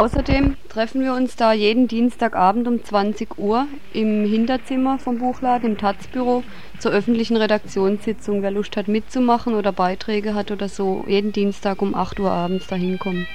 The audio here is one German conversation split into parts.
Außerdem treffen wir uns da jeden Dienstagabend um 20 Uhr im Hinterzimmer vom Buchladen, im Taz-Büro, zur öffentlichen Redaktionssitzung. Wer Lust hat mitzumachen oder Beiträge hat oder so, jeden Dienstag um 8 Uhr abends dahin kommen.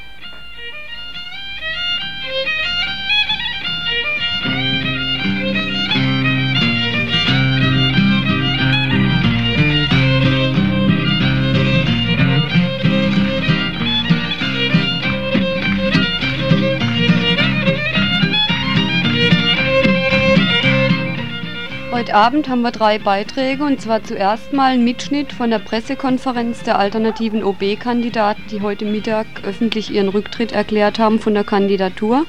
Heute Abend haben wir drei Beiträge und zwar zuerst mal ein Mitschnitt von der Pressekonferenz der alternativen OB-Kandidaten, die heute Mittag öffentlich ihren Rücktritt erklärt haben von der Kandidatur.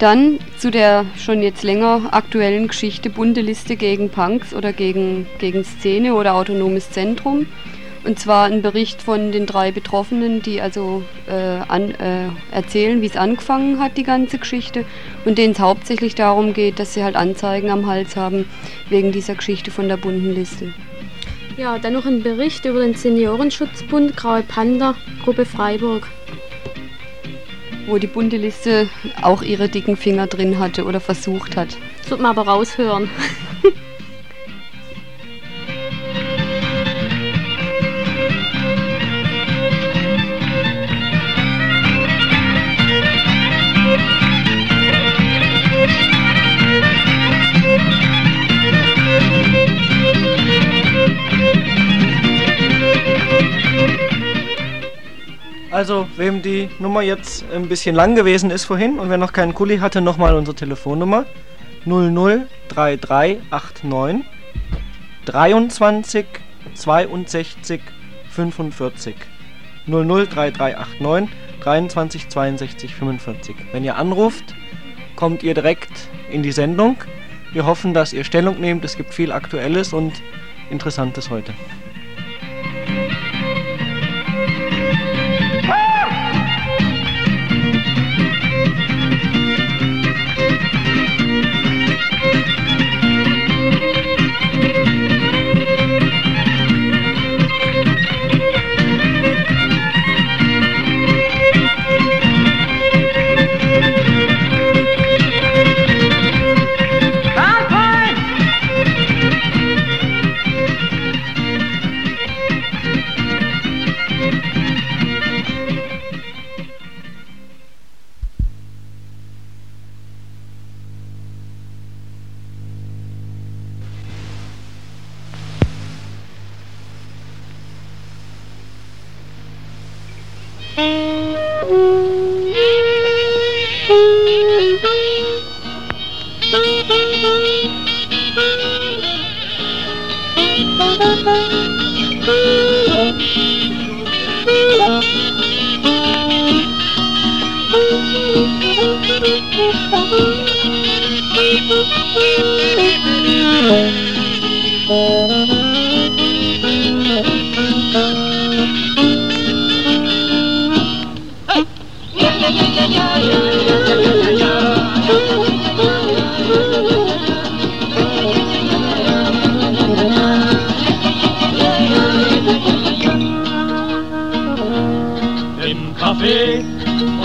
Dann zu der schon jetzt länger aktuellen Geschichte bunte Liste gegen Punks oder gegen, gegen Szene oder autonomes Zentrum. Und zwar ein Bericht von den drei Betroffenen, die also äh, an, äh, erzählen, wie es angefangen hat, die ganze Geschichte. Und denen es hauptsächlich darum geht, dass sie halt Anzeigen am Hals haben wegen dieser Geschichte von der bunten Liste. Ja, dann noch ein Bericht über den Seniorenschutzbund Graue Panda, Gruppe Freiburg. Wo die bunte Liste auch ihre dicken Finger drin hatte oder versucht hat. Das wird man aber raushören. wem die Nummer jetzt ein bisschen lang gewesen ist vorhin und wer noch keinen Kuli hatte, nochmal unsere Telefonnummer 003389 23 62 45 003389 23 62 45. Wenn ihr anruft, kommt ihr direkt in die Sendung. Wir hoffen, dass ihr Stellung nehmt. Es gibt viel Aktuelles und Interessantes heute.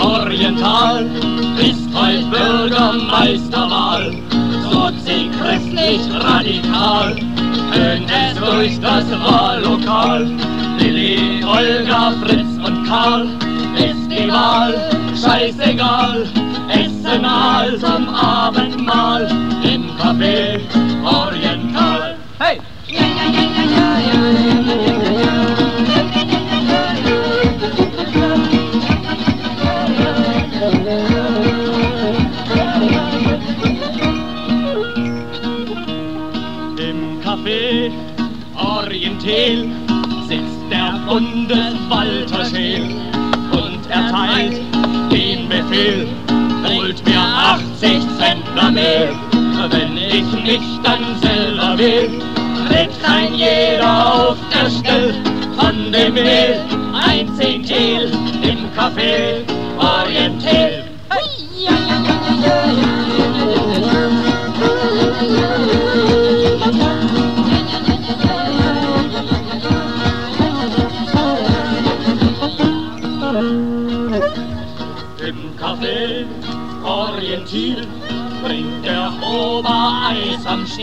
Oriental ist heute Bürgermeisterwahl. Christlich radikal, tönt es durch das Wahllokal. Lilly, Olga, Fritz und Karl ist die Wahl, scheißegal. Essen mal zum Abendmahl im Café Oriental. Hey! Im Café Oriental sitzt der Bundeswalter Scheel und erteilt den Befehl, holt mir 80 Zentner Mehl. Wenn ich mich dann selber will, kriegt ein jeder auf der Stelle von dem Mehl ein Zehntel im Café Oriental.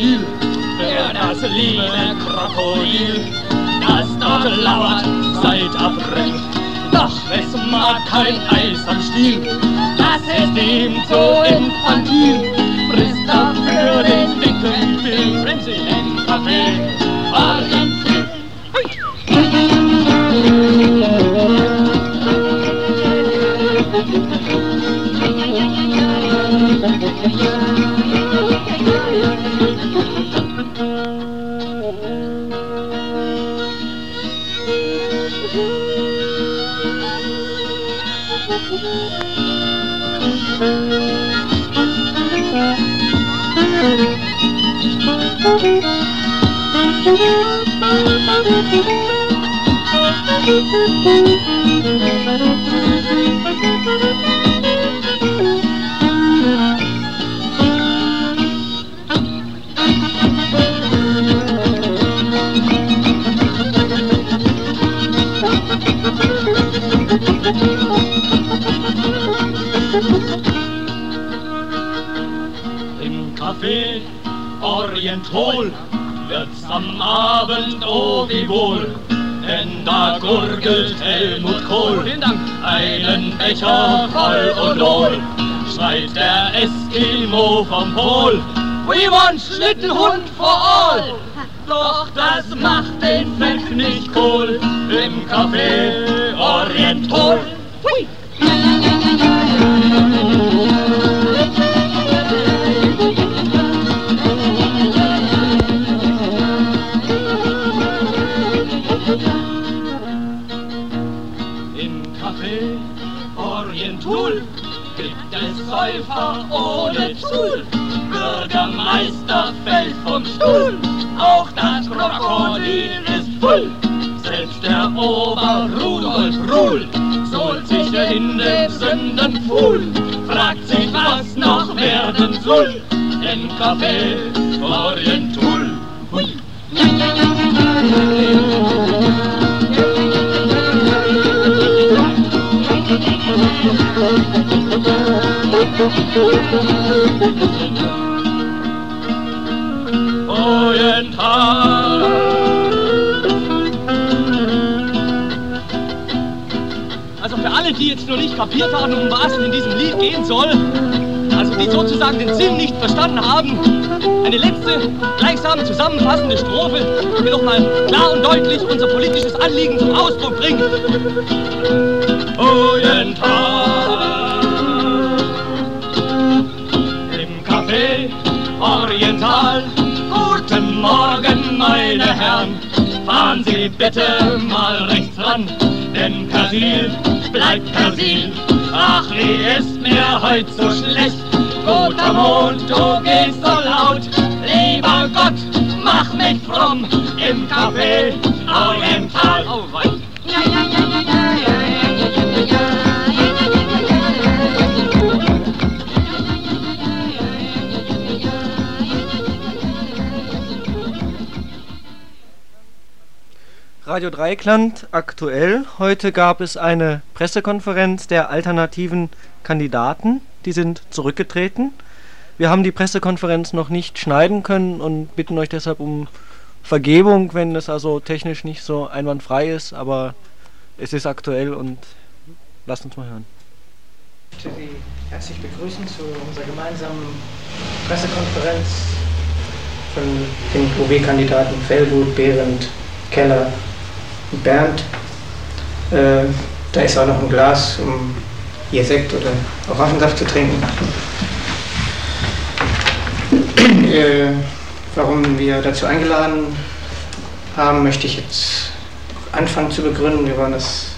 Stiel für das liebe Krokodil, das dort lauert seit April. Doch es mag kein Eis am Stiel, das ist ihm zu infantil, frisst dafür den dicken Bill. Frenzy im Café Orientil. Im Café Orientol wird's am Abend oh wie wohl, denn da gurgelt Helmut Kohl einen Becher voll und hohl, schreit der Eskimo vom Pol. We want Schlittenhund for all! Doch das macht den Pfeff nicht cool im Café Orientol. Säufer ohne Stuhl. Bürgermeister fällt vom Stuhl, auch das Krokodil ist voll. Selbst der Ober Rudolf Ruhl sohlt sich in den Sündenpfuhl, fragt sich, was noch werden soll. Im Café Orientul. Hui. Also für alle, die jetzt noch nicht kapiert haben, um was es in diesem Lied gehen soll, also die sozusagen den Sinn nicht verstanden haben, eine letzte, gleichsam zusammenfassende Strophe, die noch mal klar und deutlich unser politisches Anliegen zum Ausdruck bringt. Oriental. Oriental. Guten Morgen, meine Herren. Fahren Sie bitte mal rechts ran, denn Persil bleibt Persil. Ach, wie ist mir heut so schlecht. Guter Mond, du gehst so laut. Lieber Gott, mach mich fromm im Café Oriental. Oh, Radio Dreikland aktuell. Heute gab es eine Pressekonferenz der alternativen Kandidaten. Die sind zurückgetreten. Wir haben die Pressekonferenz noch nicht schneiden können und bitten euch deshalb um Vergebung, wenn es also technisch nicht so einwandfrei ist, aber es ist aktuell und lasst uns mal hören. Ich möchte Sie herzlich begrüßen zu unserer gemeinsamen Pressekonferenz von den OB-Kandidaten Fellgut, Behrendt, Keller Bernd. Äh, da ist auch noch ein Glas, um hier Sekt oder Orangensaft zu trinken. äh, warum wir dazu eingeladen haben, möchte ich jetzt anfangen zu begründen. Wir wollen das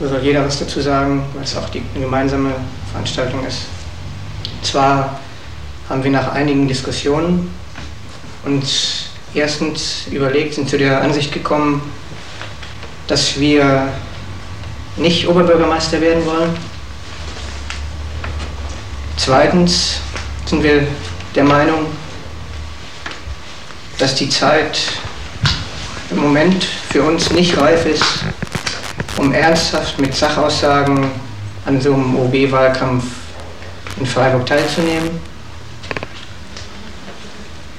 da soll jeder was dazu sagen, weil es auch die, eine gemeinsame Veranstaltung ist. Zwar haben wir nach einigen Diskussionen uns erstens überlegt, sind zu der Ansicht gekommen, dass wir nicht Oberbürgermeister werden wollen. Zweitens sind wir der Meinung, dass die Zeit im Moment für uns nicht reif ist, um ernsthaft mit Sachaussagen an so einem OB-Wahlkampf in Freiburg teilzunehmen.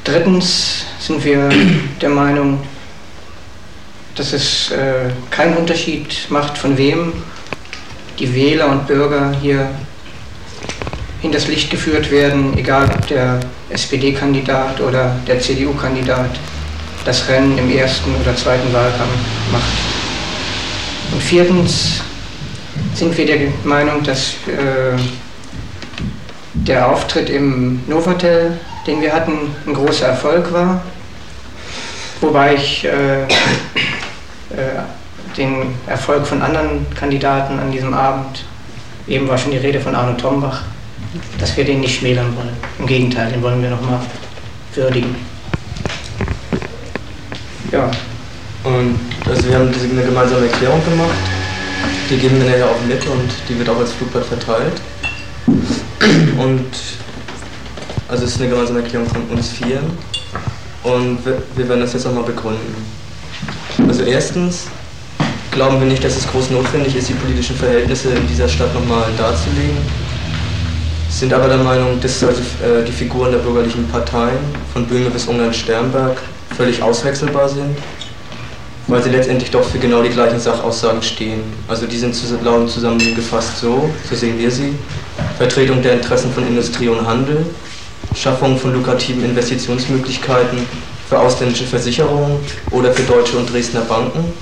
Drittens sind wir der Meinung, dass es äh, keinen Unterschied macht, von wem die Wähler und Bürger hier in das Licht geführt werden, egal ob der SPD-Kandidat oder der CDU-Kandidat das Rennen im ersten oder zweiten Wahlkampf macht. Und viertens sind wir der Meinung, dass äh, der Auftritt im Novotel, den wir hatten, ein großer Erfolg war. Wobei ich äh, äh, den Erfolg von anderen Kandidaten an diesem Abend, eben war schon die Rede von Arno Tombach, dass wir den nicht schmälern wollen. Im Gegenteil, den wollen wir nochmal würdigen. Ja. Und also wir haben diese eine gemeinsame Erklärung gemacht. Die geben wir nachher auch mit und die wird auch als Flugblatt verteilt. Und also es ist eine gemeinsame Erklärung von uns vier. Und wir, werden das jetzt auch mal begründen. Also erstens glauben wir nicht, dass es groß notwendig ist, die politischen Verhältnisse in dieser Stadt nochmal darzulegen. Sind aber der Meinung, dass also, äh, die Figuren der bürgerlichen Parteien, von Böhme bis Ungarn-Sternberg, völlig auswechselbar sind, weil sie letztendlich doch für genau die gleichen Sachaussagen stehen. Also die sind zusammengefasst so, so sehen wir sie, Vertretung der Interessen von Industrie und Handel, Schaffung von lukrativen Investitionsmöglichkeiten für ausländische Versicherungen oder für deutsche und Dresdner Banken,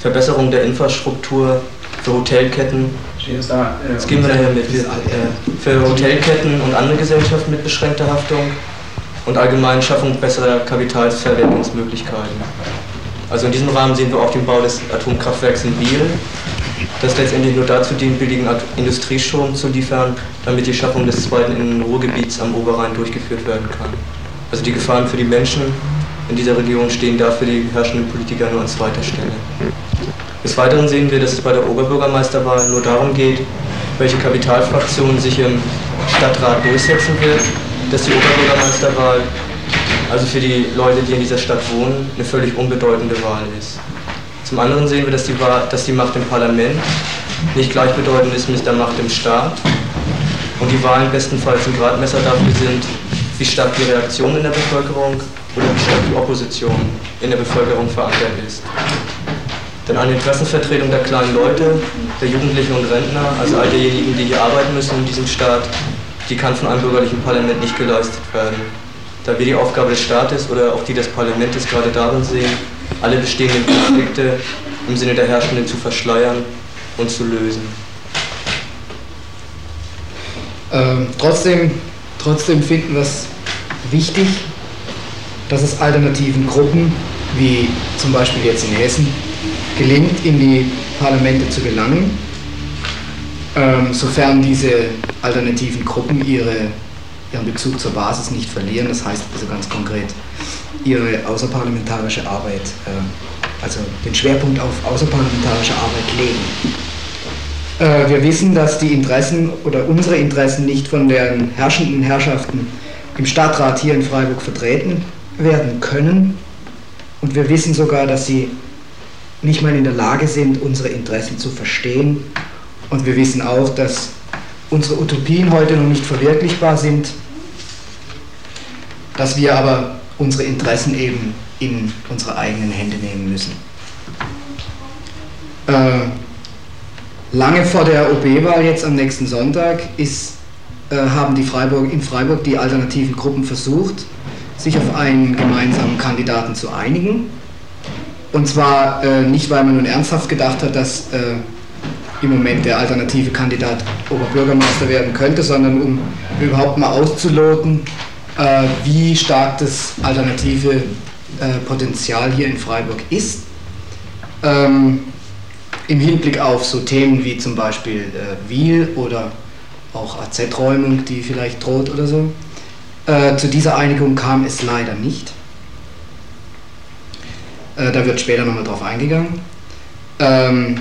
Verbesserung der Infrastruktur für Hotelketten, das gehen wir daher mit, für Hotelketten und andere Gesellschaften mit beschränkter Haftung, und allgemein Schaffung besserer Kapitalverwendungsmöglichkeiten. Also in diesem Rahmen sehen wir auch den Bau des Atomkraftwerks in Biel, das letztendlich nur dazu dient, billigen Industriestrom zu liefern, damit die Schaffung des zweiten Ruhrgebiets am Oberrhein durchgeführt werden kann. Also die Gefahren für die Menschen in dieser Region stehen da für die herrschenden Politiker nur an zweiter Stelle. Des Weiteren sehen wir, dass es bei der Oberbürgermeisterwahl nur darum geht, welche Kapitalfraktion sich im Stadtrat durchsetzen wird dass die Oberbürgermeisterwahl also für die Leute, die in dieser Stadt wohnen, eine völlig unbedeutende Wahl ist. Zum anderen sehen wir, dass die, dass die Macht im Parlament nicht gleichbedeutend ist mit der Macht im Staat und die Wahlen bestenfalls ein Gradmesser dafür sind, wie stark die Reaktion in der Bevölkerung oder wie stark die Opposition in der Bevölkerung verankert ist. Denn eine Interessenvertretung der kleinen Leute, der Jugendlichen und Rentner, also all derjenigen, die hier arbeiten müssen in diesem Staat, die kann von einem bürgerlichen Parlament nicht geleistet werden. Da wir die Aufgabe des Staates oder auch die des Parlaments gerade darin sehen, alle bestehenden Konflikte im Sinne der Herrschenden zu verschleiern und zu lösen. Ähm, trotzdem, trotzdem finden wir es wichtig, dass es alternativen Gruppen, wie zum Beispiel jetzt in Hessen, gelingt, in die Parlamente zu gelangen ähm, sofern diese alternativen Gruppen ihre, ihren Bezug zur Basis nicht verlieren, das heißt also ganz konkret ihre außerparlamentarische Arbeit, äh, also den Schwerpunkt auf außerparlamentarische Arbeit legen. Äh, wir wissen, dass die Interessen oder unsere Interessen nicht von den herrschenden Herrschaften im Stadtrat hier in Freiburg vertreten werden können. Und wir wissen sogar, dass sie nicht mal in der Lage sind, unsere Interessen zu verstehen und wir wissen auch, dass unsere Utopien heute noch nicht verwirklichbar sind, dass wir aber unsere Interessen eben in unsere eigenen Hände nehmen müssen. Äh, lange vor der OB-Wahl jetzt am nächsten Sonntag ist, äh, haben die Freiburg, in Freiburg die alternativen Gruppen versucht, sich auf einen gemeinsamen Kandidaten zu einigen. Und zwar äh, nicht, weil man nun ernsthaft gedacht hat, dass äh, im Moment der alternative Kandidat Oberbürgermeister werden könnte, sondern um überhaupt mal auszuloten, äh, wie stark das alternative äh, Potenzial hier in Freiburg ist. Ähm, Im Hinblick auf so Themen wie zum Beispiel äh, Wiel oder auch AZ-Räumung, die vielleicht droht oder so. Äh, zu dieser Einigung kam es leider nicht. Äh, da wird später nochmal drauf eingegangen. Ähm,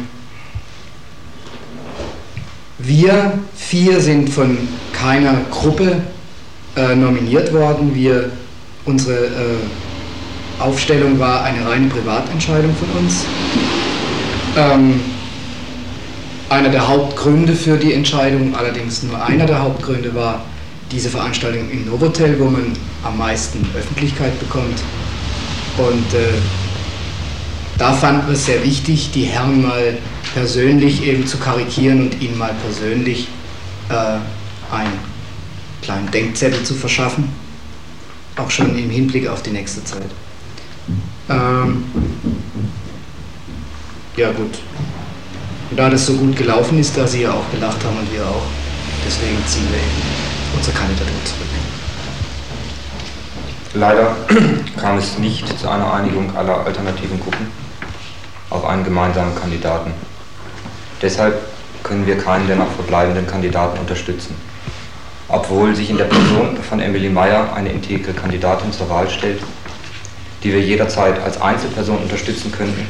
wir vier sind von keiner Gruppe äh, nominiert worden. Wir, unsere äh, Aufstellung war eine reine Privatentscheidung von uns. Ähm, einer der Hauptgründe für die Entscheidung, allerdings nur einer der Hauptgründe war diese Veranstaltung im Novotel, wo man am meisten Öffentlichkeit bekommt. Und äh, da fanden wir es sehr wichtig, die Herren mal persönlich eben zu karikieren und ihnen mal persönlich äh, einen kleinen Denkzettel zu verschaffen, auch schon im Hinblick auf die nächste Zeit. Ähm, ja gut, und da das so gut gelaufen ist, da Sie ja auch gelacht haben und wir auch, deswegen ziehen wir eben unsere Kandidatur zurück. Leider kam es nicht zu einer Einigung aller alternativen Gruppen auf einen gemeinsamen Kandidaten. Deshalb können wir keinen der noch verbleibenden Kandidaten unterstützen. Obwohl sich in der Person von Emily Meyer eine integre Kandidatin zur Wahl stellt, die wir jederzeit als Einzelperson unterstützen könnten,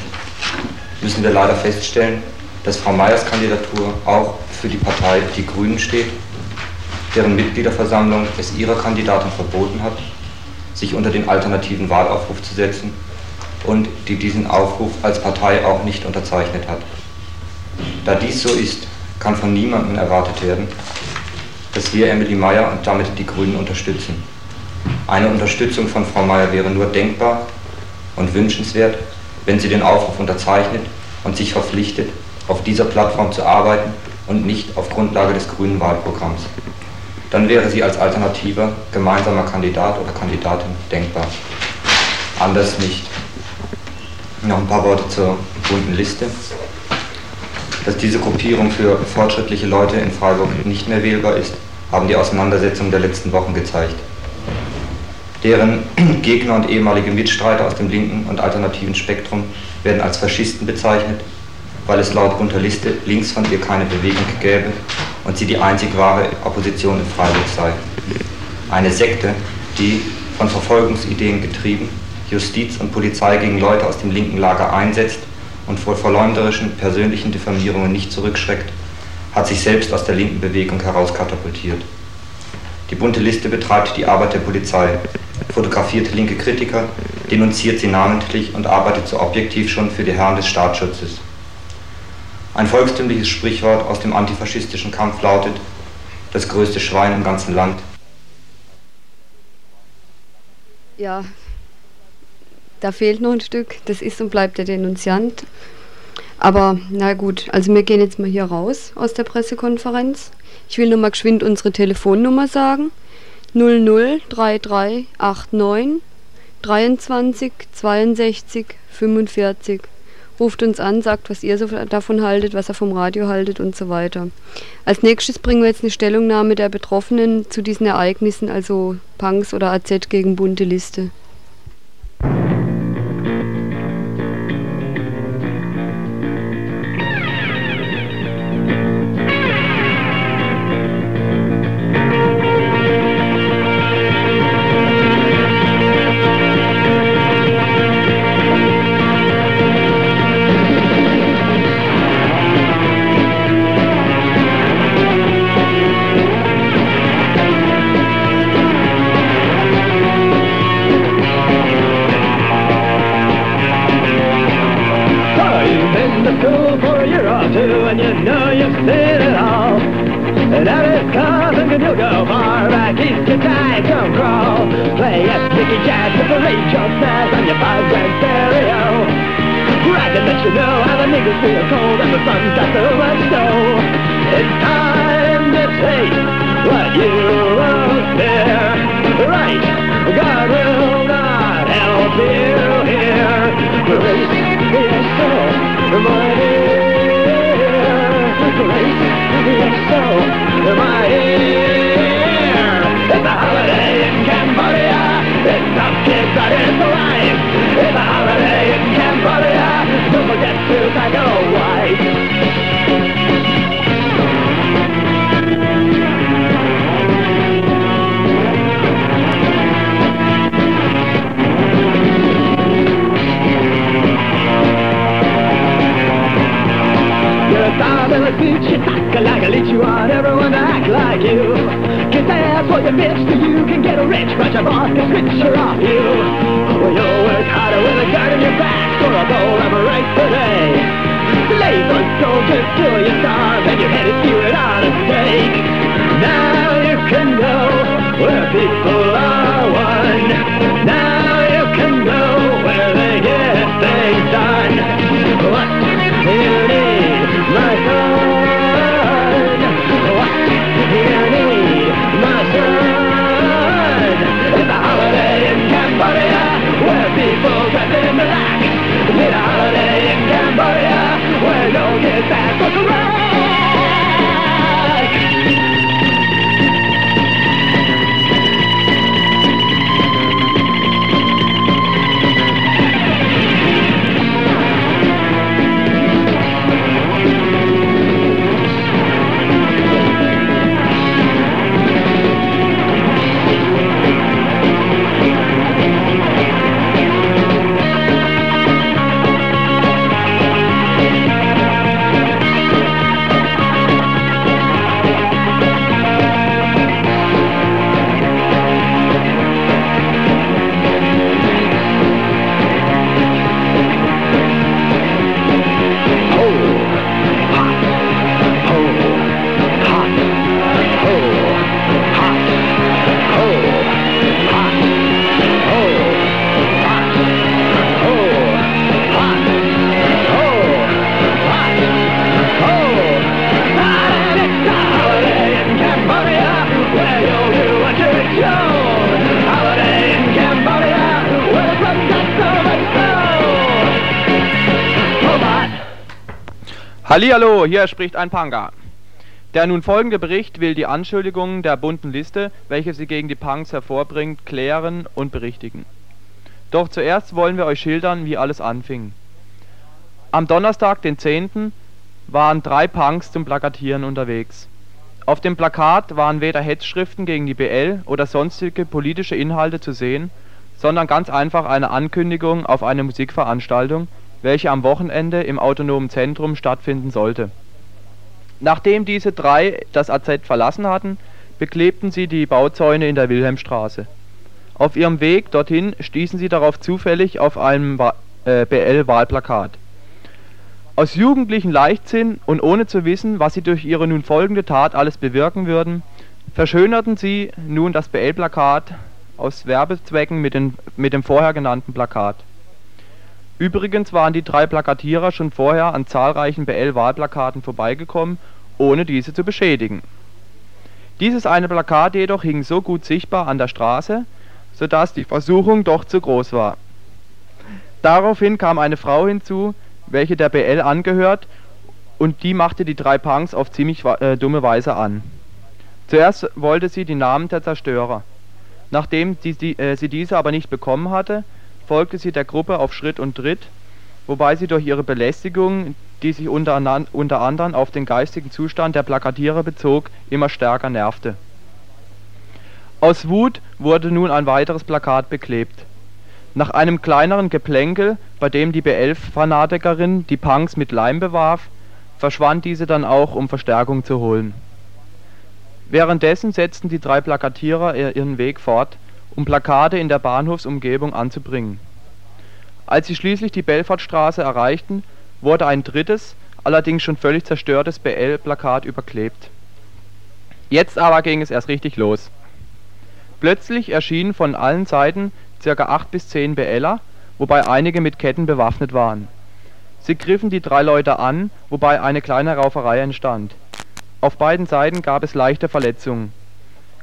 müssen wir leider feststellen, dass Frau Meyers Kandidatur auch für die Partei Die Grünen steht, deren Mitgliederversammlung es ihrer Kandidatin verboten hat, sich unter den alternativen Wahlaufruf zu setzen und die diesen Aufruf als Partei auch nicht unterzeichnet hat. Da dies so ist, kann von niemandem erwartet werden, dass wir Emily Meyer und damit die Grünen unterstützen. Eine Unterstützung von Frau Meyer wäre nur denkbar und wünschenswert, wenn sie den Aufruf unterzeichnet und sich verpflichtet, auf dieser Plattform zu arbeiten und nicht auf Grundlage des grünen Wahlprogramms. Dann wäre sie als alternativer gemeinsamer Kandidat oder Kandidatin denkbar. Anders nicht. Noch ein paar Worte zur bunten Liste. Dass diese Gruppierung für fortschrittliche Leute in Freiburg nicht mehr wählbar ist, haben die Auseinandersetzungen der letzten Wochen gezeigt. Deren Gegner und ehemalige Mitstreiter aus dem linken und alternativen Spektrum werden als Faschisten bezeichnet weil es laut bunter Liste links von ihr keine Bewegung gäbe und sie die einzig wahre Opposition in Freiburg sei. Eine Sekte, die, von Verfolgungsideen getrieben, Justiz und Polizei gegen Leute aus dem linken Lager einsetzt und vor verleumderischen persönlichen Diffamierungen nicht zurückschreckt, hat sich selbst aus der linken Bewegung herauskatapultiert. Die bunte Liste betreibt die Arbeit der Polizei, fotografiert linke Kritiker, denunziert sie namentlich und arbeitet so objektiv schon für die Herren des Staatsschutzes. Ein volkstümliches Sprichwort aus dem antifaschistischen Kampf lautet, das größte Schwein im ganzen Land. Ja, da fehlt noch ein Stück. Das ist und bleibt der Denunziant. Aber na gut, also wir gehen jetzt mal hier raus aus der Pressekonferenz. Ich will nur mal geschwind unsere Telefonnummer sagen. 003389 23 62 45 ruft uns an, sagt, was ihr so davon haltet, was er vom Radio haltet und so weiter. Als nächstes bringen wir jetzt eine Stellungnahme der Betroffenen zu diesen Ereignissen, also Punks oder AZ gegen bunte Liste. hard for your bitch so you can get rich, but your boss can picture off you. When you work harder with a gun in your back for a bowl of rice a day. Labor soldiers till you starve and your head is skewed on a stake. Now you can know where people are. Iraq, Iran, and Cambodia, where don't get back was around. Hallihallo, hier spricht ein Panga. Der nun folgende Bericht will die Anschuldigungen der bunten Liste, welche sie gegen die Punks hervorbringt, klären und berichtigen. Doch zuerst wollen wir euch schildern, wie alles anfing. Am Donnerstag, den 10., waren drei Punks zum Plakatieren unterwegs. Auf dem Plakat waren weder Hetzschriften gegen die BL oder sonstige politische Inhalte zu sehen, sondern ganz einfach eine Ankündigung auf eine Musikveranstaltung, welche am Wochenende im Autonomen Zentrum stattfinden sollte. Nachdem diese drei das AZ verlassen hatten, beklebten sie die Bauzäune in der Wilhelmstraße. Auf ihrem Weg dorthin stießen sie darauf zufällig auf ein äh, BL-Wahlplakat. Aus jugendlichem Leichtsinn und ohne zu wissen, was sie durch ihre nun folgende Tat alles bewirken würden, verschönerten sie nun das BL-Plakat aus Werbezwecken mit, den, mit dem vorher genannten Plakat. Übrigens waren die drei Plakatierer schon vorher an zahlreichen BL-Wahlplakaten vorbeigekommen, ohne diese zu beschädigen. Dieses eine Plakat jedoch hing so gut sichtbar an der Straße, so dass die Versuchung doch zu groß war. Daraufhin kam eine Frau hinzu, welche der BL angehört, und die machte die drei Punks auf ziemlich äh, dumme Weise an. Zuerst wollte sie die Namen der Zerstörer. Nachdem die, die, äh, sie diese aber nicht bekommen hatte, folgte sie der Gruppe auf Schritt und Tritt, wobei sie durch ihre Belästigung, die sich unter, anderem auf den geistigen Zustand der Plakatierer bezog, immer stärker nervte. Aus Wut wurde nun ein weiteres Plakat beklebt. Nach einem kleineren Geplänkel, bei dem die B11-Fanatikerin die Punks mit Leim bewarf, verschwand diese dann auch, um Verstärkung zu holen. Währenddessen setzten die drei Plakatierer ihren Weg fort, um Plakate in der Bahnhofsumgebung anzubringen. Als sie schließlich die Belfortstraße erreichten, wurde ein drittes, allerdings schon völlig zerstörtes BL-Plakat überklebt. Jetzt aber ging es erst richtig los. Plötzlich erschienen von allen Seiten ca. 8 bis 10 BLer, wobei einige mit Ketten bewaffnet waren. Sie griffen die drei Leute an, wobei eine kleine Rauferei entstand. Auf beiden Seiten gab es leichte Verletzungen.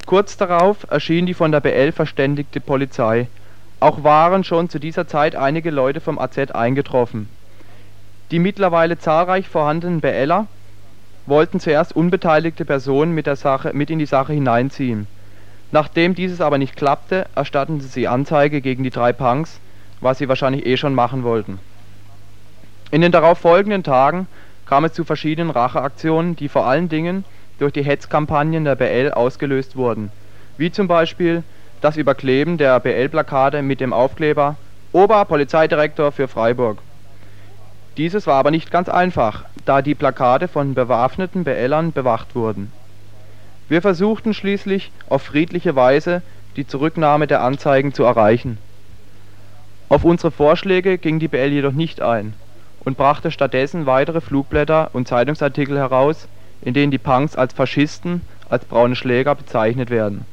Kurz darauf erschien die von der BL verständigte Polizei. Auch waren schon zu dieser Zeit einige Leute vom AZ eingetroffen. Die mittlerweile zahlreich vorhandenen BLer wollten zuerst unbeteiligte Personen mit, der Sache, mit in die Sache hineinziehen. Nachdem dieses aber nicht klappte, erstatteten sie Anzeige gegen die drei Punks, was sie wahrscheinlich eh schon machen wollten. In den darauf folgenden Tagen kam es zu verschiedenen Racheaktionen, die vor allen Dingen durch die Hetzkampagnen der BL ausgelöst wurden, wie zum Beispiel das Überkleben der BL-Plakate mit dem Aufkleber Oberpolizeidirektor für Freiburg. Dieses war aber nicht ganz einfach, da die Plakate von bewaffneten BLern bewacht wurden. Wir versuchten schließlich auf friedliche Weise die Zurücknahme der Anzeigen zu erreichen. Auf unsere Vorschläge ging die BL jedoch nicht ein, und brachte stattdessen weitere Flugblätter und Zeitungsartikel heraus, in denen die Punks als Faschisten, als Braune Schläger bezeichnet werden.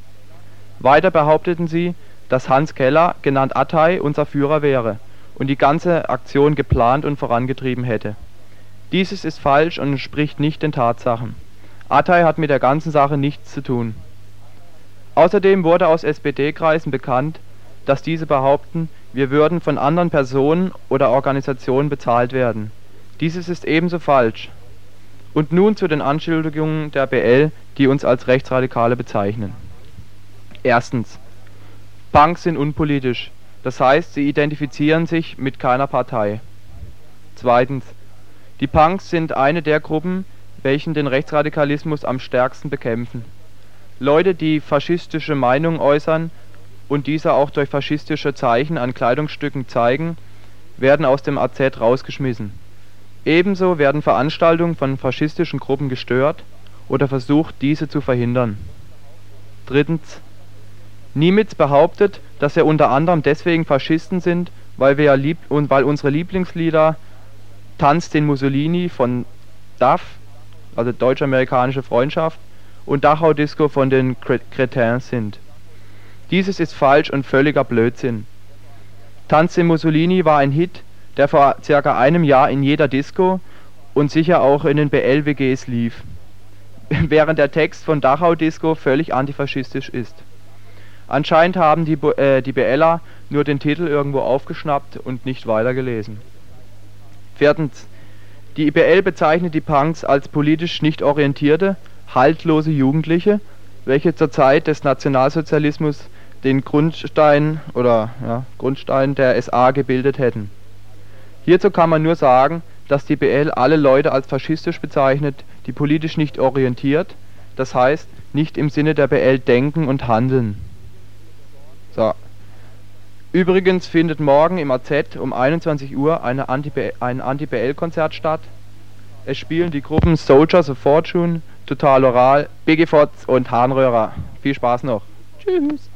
Weiter behaupteten sie, dass Hans Keller, genannt Attai, unser Führer wäre und die ganze Aktion geplant und vorangetrieben hätte. Dieses ist falsch und entspricht nicht den Tatsachen. Attai hat mit der ganzen Sache nichts zu tun. Außerdem wurde aus SPD-Kreisen bekannt, dass diese behaupten, wir würden von anderen Personen oder Organisationen bezahlt werden. Dieses ist ebenso falsch. Und nun zu den Anschuldigungen der BL, die uns als Rechtsradikale bezeichnen. Erstens. Punks sind unpolitisch, das heißt, sie identifizieren sich mit keiner Partei. Zweitens. Die Punks sind eine der Gruppen, welchen den Rechtsradikalismus am stärksten bekämpfen. Leute, die faschistische Meinungen äußern und diese auch durch faschistische Zeichen an Kleidungsstücken zeigen, werden aus dem AZ rausgeschmissen. Ebenso werden Veranstaltungen von faschistischen Gruppen gestört oder versucht, diese zu verhindern. Drittens. Niemitz behauptet, dass wir unter anderem deswegen Faschisten sind, weil unsere Lieblingslieder Tanz den Mussolini von DAF, also Deutsch-Amerikanische Freundschaft, und Dachau Disco von den Cretins sind. Dieses ist falsch und völliger Blödsinn. Tanz den Mussolini war ein Hit, der vor circa einem Jahr in jeder Disco und sicher auch in den BL-WGs lief, während der Text von Dachau Disco völlig antifaschistisch ist. Anscheinend haben die, äh, die BLer nur den Titel irgendwo aufgeschnappt und nicht weitergelesen. Viertens. Die IBL bezeichnet die Punks als politisch nicht orientierte, haltlose Jugendliche, welche zur Zeit des Nationalsozialismus den Grundstein oder ja, Grundstein der SA gebildet hätten. Hierzu kann man nur sagen, dass die BL alle Leute als faschistisch bezeichnet, die politisch nicht orientiert, das heißt nicht im Sinne der BL denken und handeln. Übrigens findet morgen im AZ um 21 Uhr eine Anti ein Anti-BL-Konzert statt. Es spielen die Gruppen Soldiers of Fortune, Total Oral, Biggie Fotz und Harnröhrer. Viel Spaß noch. Tschüss.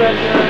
pressure.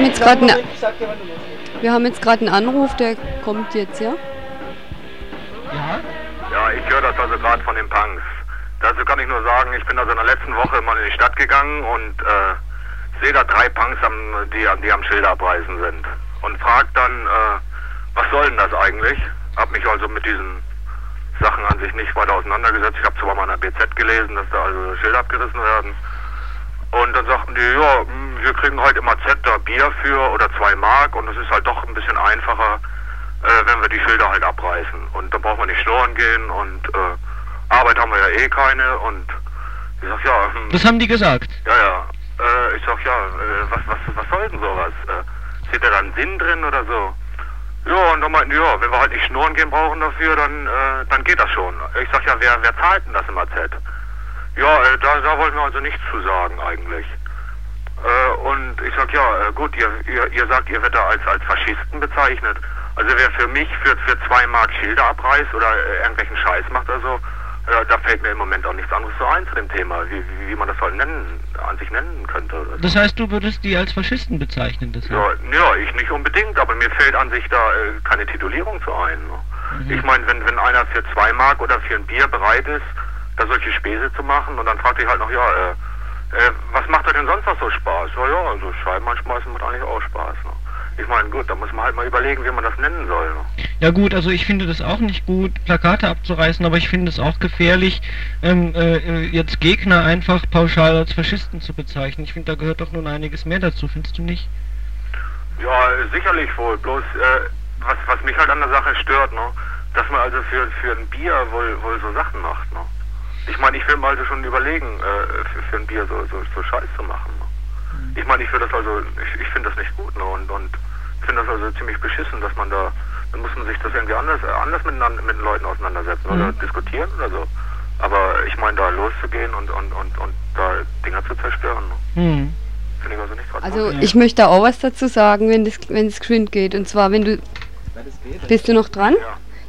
Haben jetzt gerade eine, wir haben jetzt gerade einen Anruf, der kommt jetzt, ja? Ja? Ja, ich höre das also gerade von den Punks. Dazu kann ich nur sagen, ich bin also in der letzten Woche mal in die Stadt gegangen und äh, sehe da drei Punks, am, die, die am Schilder abreißen sind. Dann, äh, was soll denn das eigentlich? Hab mich also mit diesen Sachen an sich nicht weiter auseinandergesetzt. Ich habe zwar mal in der BZ gelesen, dass da also Schilder abgerissen werden. Und dann sagten die, ja, hm, wir kriegen heute im AZ da Bier für oder zwei Mark und es ist halt doch ein bisschen einfacher, äh, wenn wir die Schilder halt abreißen. Und da braucht man nicht schnorren gehen und äh, Arbeit haben wir ja eh keine und ich sag ja. Hm, Das haben die gesagt. ja, ja. Äh, ich sag ja, äh, was, was, was soll denn sowas? Äh, steht da dann Sinn drin oder so? Ja, und dann meinten ja, wenn wir halt nicht schnurren gehen brauchen dafür, dann, äh, dann geht das schon. Ich sag ja, wer, wer zahlt denn das im AZ? Ja, äh, da, da wollten wir also nichts zu sagen eigentlich. Äh, und ich sag ja, äh, gut, ihr, ihr, ihr sagt, ihr werdet da als, als Faschisten bezeichnet. Also wer für mich für, für zwei Mark Schilder abreißt oder äh, irgendwelchen Scheiß macht oder da fällt mir im Moment auch nichts anderes so ein zu dem Thema, wie, wie, wie man das halt nennen, an sich nennen könnte. Oder. Das heißt, du würdest die als Faschisten bezeichnen, das Ja, ja, ich nicht unbedingt, aber mir fällt an sich da äh, keine Titulierung zu ein. Ne? Ich meine, wenn, wenn einer für zwei Mark oder für ein Bier bereit ist, da solche Späße zu machen und dann fragt ich halt noch, ja, äh, äh, was macht euch denn sonst noch so Spaß? Ja, ja, also Scheiben anschmeißen macht eigentlich auch Spaß. Ne? Ich meine, gut, da muss man halt mal überlegen, wie man das nennen soll. Ja gut, also ich finde das auch nicht gut, Plakate abzureißen, aber ich finde es auch gefährlich, ähm, äh, jetzt Gegner einfach pauschal als Faschisten zu bezeichnen. Ich finde, da gehört doch nun einiges mehr dazu, findest du nicht? Ja, sicherlich wohl. Bloß, äh, was, was mich halt an der Sache stört, ne? dass man also für, für ein Bier wohl, wohl so Sachen macht. Ne? Ich meine, ich will mal also schon überlegen, äh, für, für ein Bier so, so, so Scheiß zu machen. Ich meine, ich würde das also, ich, ich finde das nicht gut ne? und, und finde das also ziemlich beschissen, dass man da, dann muss man sich das irgendwie anders, äh, anders miteinander, mit den Leuten auseinandersetzen oder diskutieren oder so. Aber ich meine, da loszugehen und, und, und, und da Dinger zu zerstören, ne? Hm. finde ich also nicht gerade Also gut. ich möchte auch was dazu sagen, wenn das wenn es geschwind geht. Und zwar, wenn du bist du noch dran?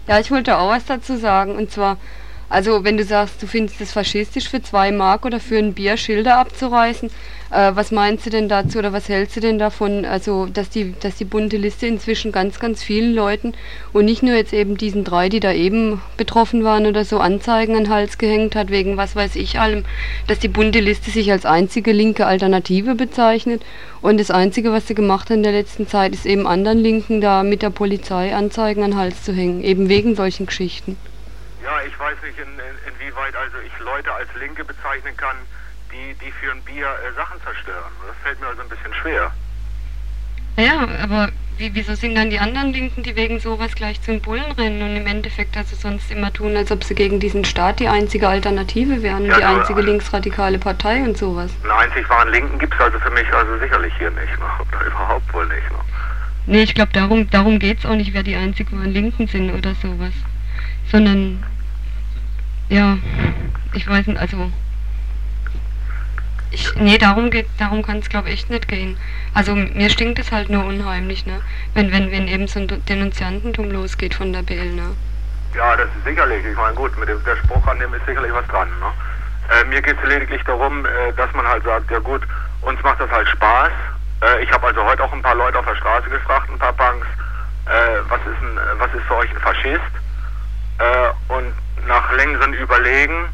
Ja, ich wollte auch was dazu sagen. Und zwar, also wenn du sagst, du findest es faschistisch für zwei Mark oder für ein Bier Schilder abzureißen, äh, was meinst du denn dazu oder was hältst du denn davon? Also dass die dass die bunte Liste inzwischen ganz ganz vielen Leuten und nicht nur jetzt eben diesen drei, die da eben betroffen waren oder so Anzeigen an den Hals gehängt hat wegen was weiß ich allem, dass die bunte Liste sich als einzige linke Alternative bezeichnet und das Einzige, was sie gemacht hat in der letzten Zeit, ist eben anderen Linken da mit der Polizei Anzeigen an den Hals zu hängen, eben wegen solchen Geschichten. Ja, ich weiß nicht, in, in, inwieweit also ich Leute als Linke bezeichnen kann, die, die für ein Bier äh, Sachen zerstören. Das fällt mir also ein bisschen schwer. Ja, aber wie, wieso sind dann die anderen Linken, die wegen sowas gleich zu den Bullen rennen und im Endeffekt also sonst immer tun, als ob sie gegen diesen Staat die einzige Alternative wären, Ja, die einzige linksradikale Partei und sowas? Einen einzig wahren Linken gibt es also für mich also sicherlich hier nicht. Ne? Oder überhaupt wohl nicht. Ne? Nee, ich glaube, darum, darum geht es auch nicht, wer die einzig wahren Linken sind oder sowas. Sondern, ja, ich weiß nicht, also. Ich, nee, darum geht, darum kann es glaube ich nicht gehen. Also mir stinkt es halt nur unheimlich, ne? Wenn, wenn, wenn eben so ein Denunziantentum losgeht von der BL, ne? Ja, das ist sicherlich. Ich meine, gut, mit dem der Spruch an dem ist sicherlich was dran. Ne? Äh, mir geht es lediglich darum, äh, dass man halt sagt, ja gut, uns macht das halt Spaß. Äh, ich habe also heute auch ein paar Leute auf der Straße gefragt, ein paar Punks, äh, was ist ein, äh, was ist für euch ein Faschist? Äh, und nach längeren Überlegen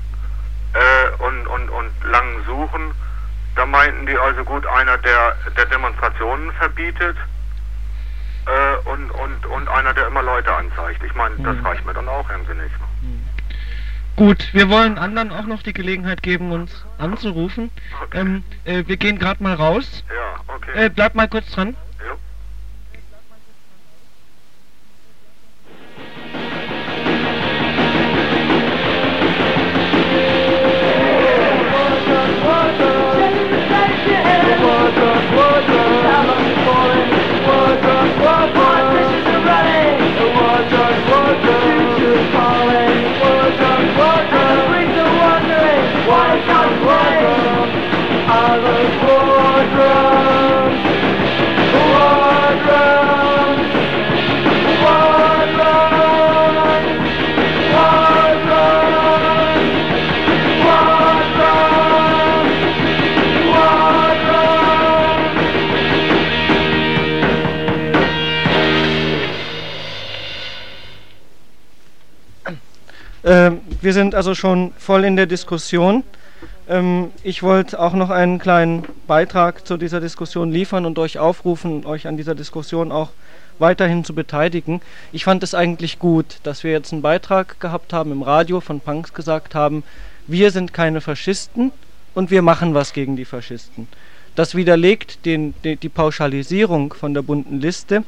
äh, und, und, und langen Suchen, da meinten die also gut, einer, der, der Demonstrationen verbietet, äh, und, und, und einer, der immer Leute anzeigt. Ich meine, das reicht mir dann auch irgendwie nicht. ne? Gut, wir wollen anderen auch noch die Gelegenheit geben, uns anzurufen. Ähm, äh, wir gehen gerade mal raus. Ja, okay. Äh, bleib mal kurz dran. Wir sind also schon voll in der Diskussion. Ähm, ich wollte auch noch einen kleinen Beitrag zu dieser Diskussion liefern und euch aufrufen, euch an dieser Diskussion auch weiterhin zu beteiligen. Ich fand es eigentlich gut, dass wir jetzt einen Beitrag gehabt haben im Radio von Punks gesagt haben, wir sind keine Faschisten und wir machen was gegen die Faschisten. Das widerlegt den, die, die Pauschalisierung von der bunten Liste,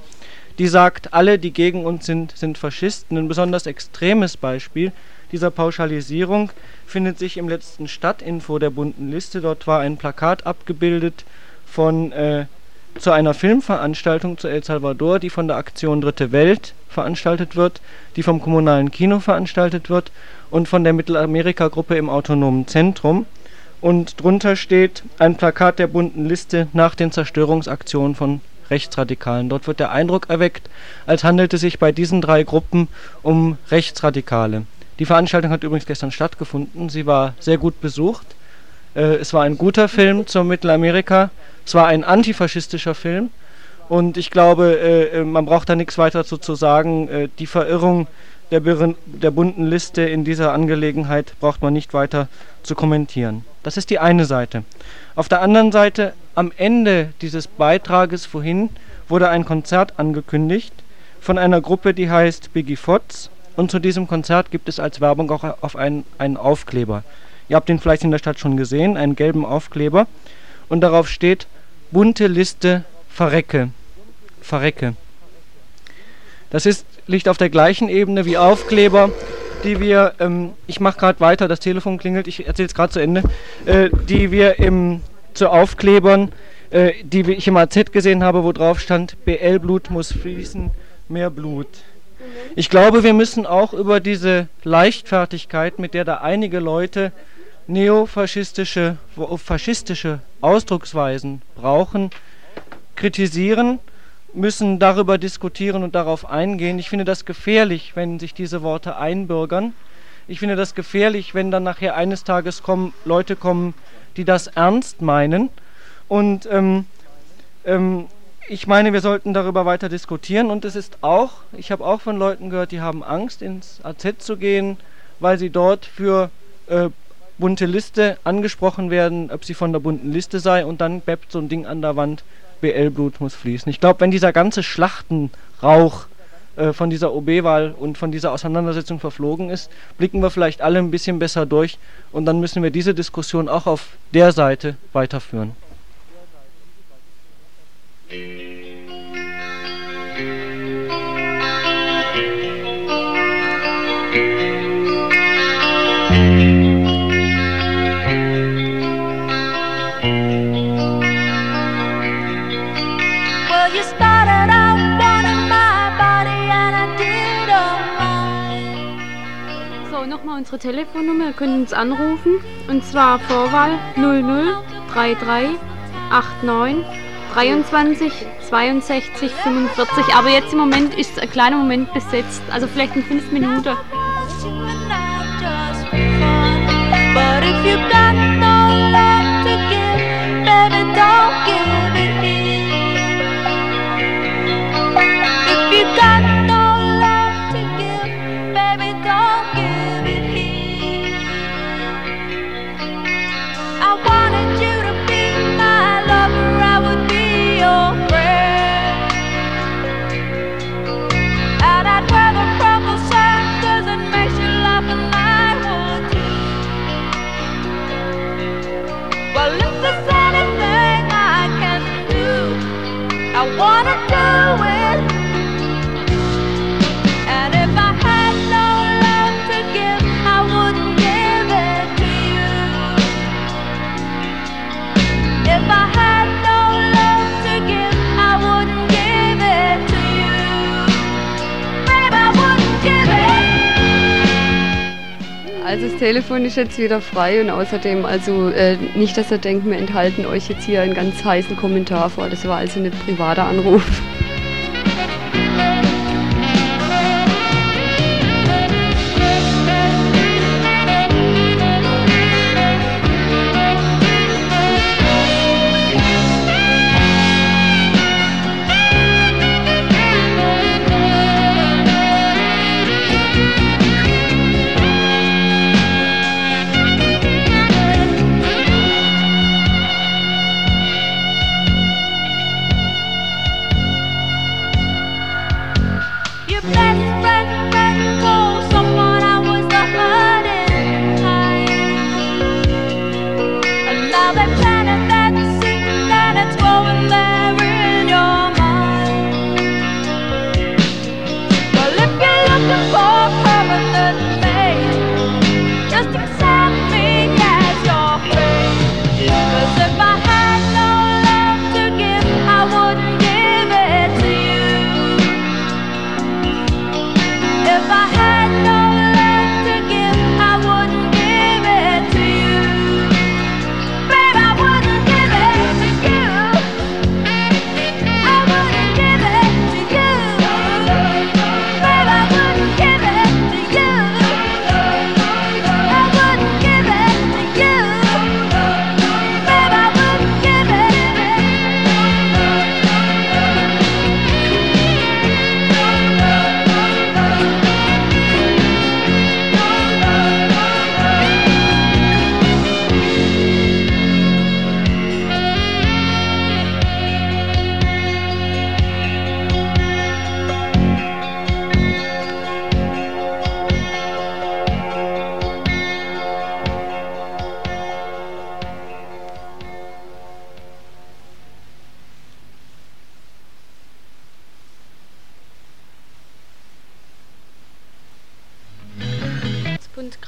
die sagt, alle, die gegen uns sind, sind Faschisten. Ein besonders extremes Beispiel dieser Pauschalisierung findet sich im letzten Stadtinfo der bunten Liste. Dort war ein Plakat abgebildet von äh, zu einer Filmveranstaltung zu El Salvador, die von der Aktion Dritte Welt veranstaltet wird, die vom kommunalen Kino veranstaltet wird und von der Mittelamerika-Gruppe im Autonomen Zentrum. Und drunter steht ein Plakat der bunten Liste nach den Zerstörungsaktionen von Rechtsradikalen. Dort wird der Eindruck erweckt, als handelte es sich bei diesen drei Gruppen um Rechtsradikale. Die Veranstaltung hat übrigens gestern stattgefunden. Sie war sehr gut besucht. Äh, es war ein guter Film zur Mittelamerika. Es war ein antifaschistischer Film. Und ich glaube, äh, äh man braucht da nichts weiter dazu zu sagen. Äh, die Verirrung der, der bunten Liste in dieser Angelegenheit braucht man nicht weiter zu kommentieren. Das ist die eine Seite. Auf der anderen Seite, am Ende dieses Beitrages vorhin wurde ein Konzert angekündigt von einer Gruppe, die heißt Biggie Fotz. Und zu diesem Konzert gibt es als Werbung auch auf einen, einen Aufkleber. Ihr habt den vielleicht in der Stadt schon gesehen, einen gelben Aufkleber. Und darauf steht bunte Liste Verrecke. Verrecke. Das ist, liegt auf der gleichen Ebene wie Aufkleber, die wir, ähm, ich mache gerade weiter, das Telefon klingelt, ich erzähle es gerade zu Ende, äh, die wir im, zu Aufklebern, äh, die ich im AZ gesehen habe, wo drauf stand, BL-Blut muss fließen, mehr Blut. Ich glaube, wir müssen auch über diese Leichtfertigkeit, mit der da einige Leute neofaschistische, faschistische Ausdrucksweisen brauchen, kritisieren, müssen darüber diskutieren und darauf eingehen. Ich finde das gefährlich, wenn sich diese Worte einbürgern. Ich finde das gefährlich, wenn dann nachher eines Tages kommen, Leute kommen, die das ernst meinen. Und ähm, ähm, ich meine, wir sollten darüber weiter diskutieren. Und es ist auch, ich habe auch von Leuten gehört, die haben Angst, ins AZ zu gehen, weil sie dort für äh, bunte Liste angesprochen werden, ob sie von der bunten Liste sei. Und dann beppt so ein Ding an der Wand, BL-Blut muss fließen. Ich glaube, wenn dieser ganze Schlachtenrauch äh, von dieser OB-Wahl und von dieser Auseinandersetzung verflogen ist, blicken wir vielleicht alle ein bisschen besser durch. Und dann müssen wir diese Diskussion auch auf der Seite weiterführen. So, nochmal unsere Telefonnummer, könnt uns anrufen. Und zwar Vorwahl 0033 89 23, 62, 45. Aber jetzt im Moment ist ein kleiner Moment besetzt. Also vielleicht in fünf Minuten. But if you got no love to give, baby, don't give it Telefon ist jetzt wieder frei und außerdem, also äh, nicht, dass ihr denkt, wir enthalten euch jetzt hier einen ganz heißen Kommentar vor. Das war also nicht privater Anruf.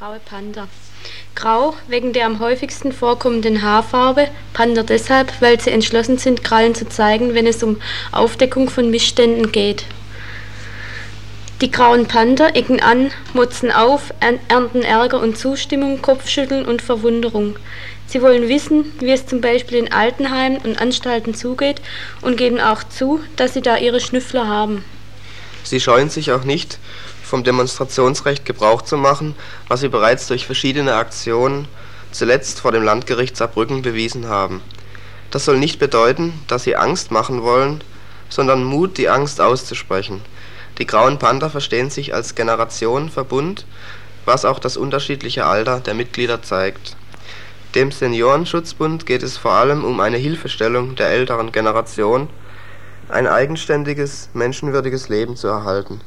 Graue Panther. Grau wegen der am häufigsten vorkommenden Haarfarbe, Panther deshalb, weil sie entschlossen sind, Krallen zu zeigen, wenn es um Aufdeckung von Missständen geht. Die grauen Panther ecken an, motzen auf, ernten Ärger und Zustimmung, Kopfschütteln und Verwunderung. Sie wollen wissen, wie es zum Beispiel in Altenheimen und Anstalten zugeht und geben auch zu, dass sie da ihre Schnüffler haben. Sie scheuen sich auch nicht, vom Demonstrationsrecht Gebrauch zu machen, was sie bereits durch verschiedene Aktionen, zuletzt vor dem Landgericht Saarbrücken, bewiesen haben. Das soll nicht bedeuten, dass sie Angst machen wollen, sondern Mut, die Angst auszusprechen. Die Grauen Panther verstehen sich als Generationenverbund, was auch das unterschiedliche Alter der Mitglieder zeigt. Dem Seniorenschutzbund geht es vor allem um eine Hilfestellung der älteren Generation, ein eigenständiges, menschenwürdiges Leben zu erhalten.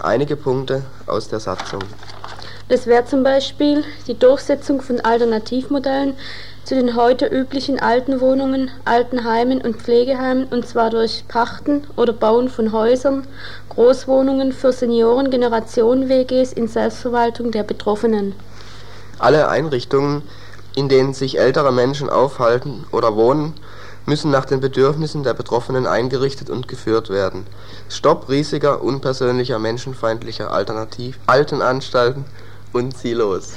Einige Punkte aus der Satzung. Das wäre zum Beispiel die Durchsetzung von Alternativmodellen zu den heute üblichen Altenwohnungen, Altenheimen und Pflegeheimen und zwar durch Pachten oder Bauen von Häusern, Großwohnungen für Senioren, Generationen-WGs in Selbstverwaltung der Betroffenen. Alle Einrichtungen, in denen sich ältere Menschen aufhalten oder wohnen, müssen nach den Bedürfnissen der Betroffenen eingerichtet und geführt werden. Stopp riesiger, unpersönlicher, menschenfeindlicher Alternativ Altenanstalten und Silos.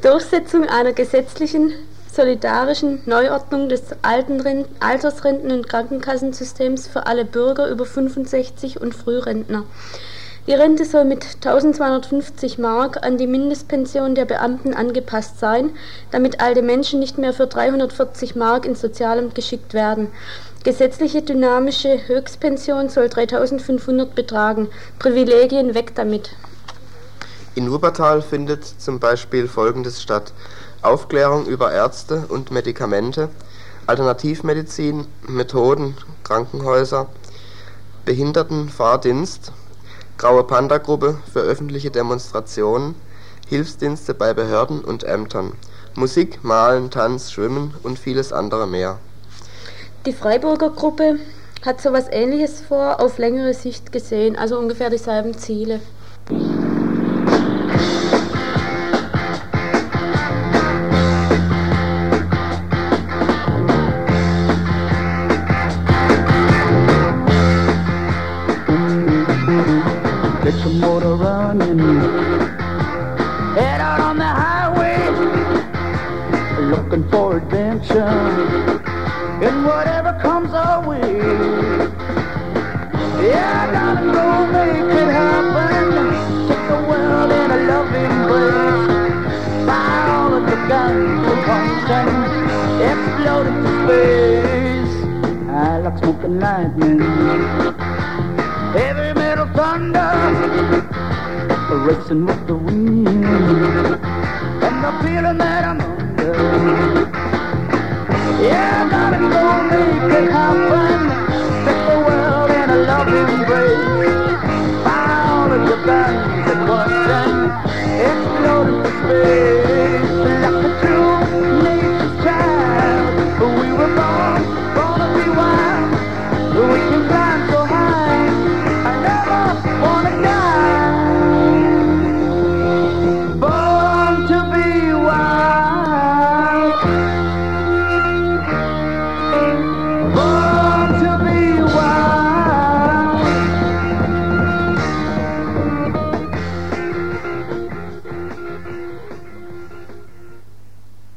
Durchsetzung einer gesetzlichen, solidarischen Neuordnung des Altersrenten- und Krankenkassensystems für alle Bürger über 65 und Frührentner. Die Rente soll mit 1250 Mark an die Mindestpension der Beamten angepasst sein, damit alte Menschen nicht mehr für 340 Mark ins Sozialamt geschickt werden. Gesetzliche dynamische Höchstpension soll 3500 betragen. Privilegien weg damit. In Wuppertal findet zum Beispiel Folgendes statt. Aufklärung über Ärzte und Medikamente, Alternativmedizin, Methoden, Krankenhäuser, Behindertenfahrdienst, Graue Panther-Gruppe für öffentliche Demonstrationen, Hilfsdienste bei Behörden und Ämtern, Musik, Malen, Tanz, Schwimmen und vieles andere mehr. Die Freiburger Gruppe hat so etwas Ähnliches vor, auf längere Sicht gesehen, also ungefähr dieselben Ziele. face. I like smoking lightning, heavy metal thunder, racing with the wind, and the feeling that I'm under. Yeah, darling, don't make it happen. Take the world in a loving embrace. Found the bands, the question, exploding for space.